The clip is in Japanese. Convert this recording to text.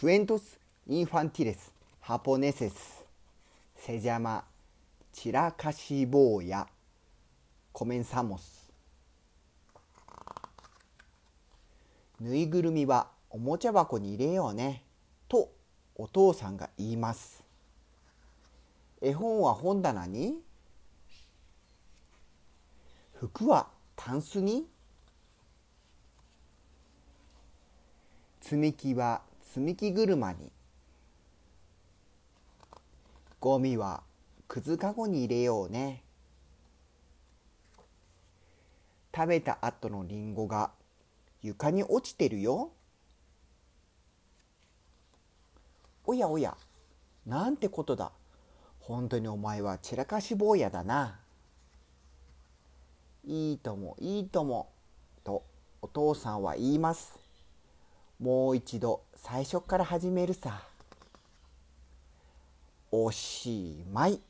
クエントス・インファンティレス・ハポネセスセジャマ・チラカシボーヤコメンサモスぬいぐるみはおもちゃ箱に入れようねとお父さんが言います絵本は本棚に服はタンスに積み木は積み木車に。ゴミはくずかごに入れようね。食べた後のりんごが床に落ちてるよ。おやおやなんてことだ。本当にお前は散らかし坊やだな。いいともいいとも。とお父さんは言います。もう一度最初から始めるさ。おしまい。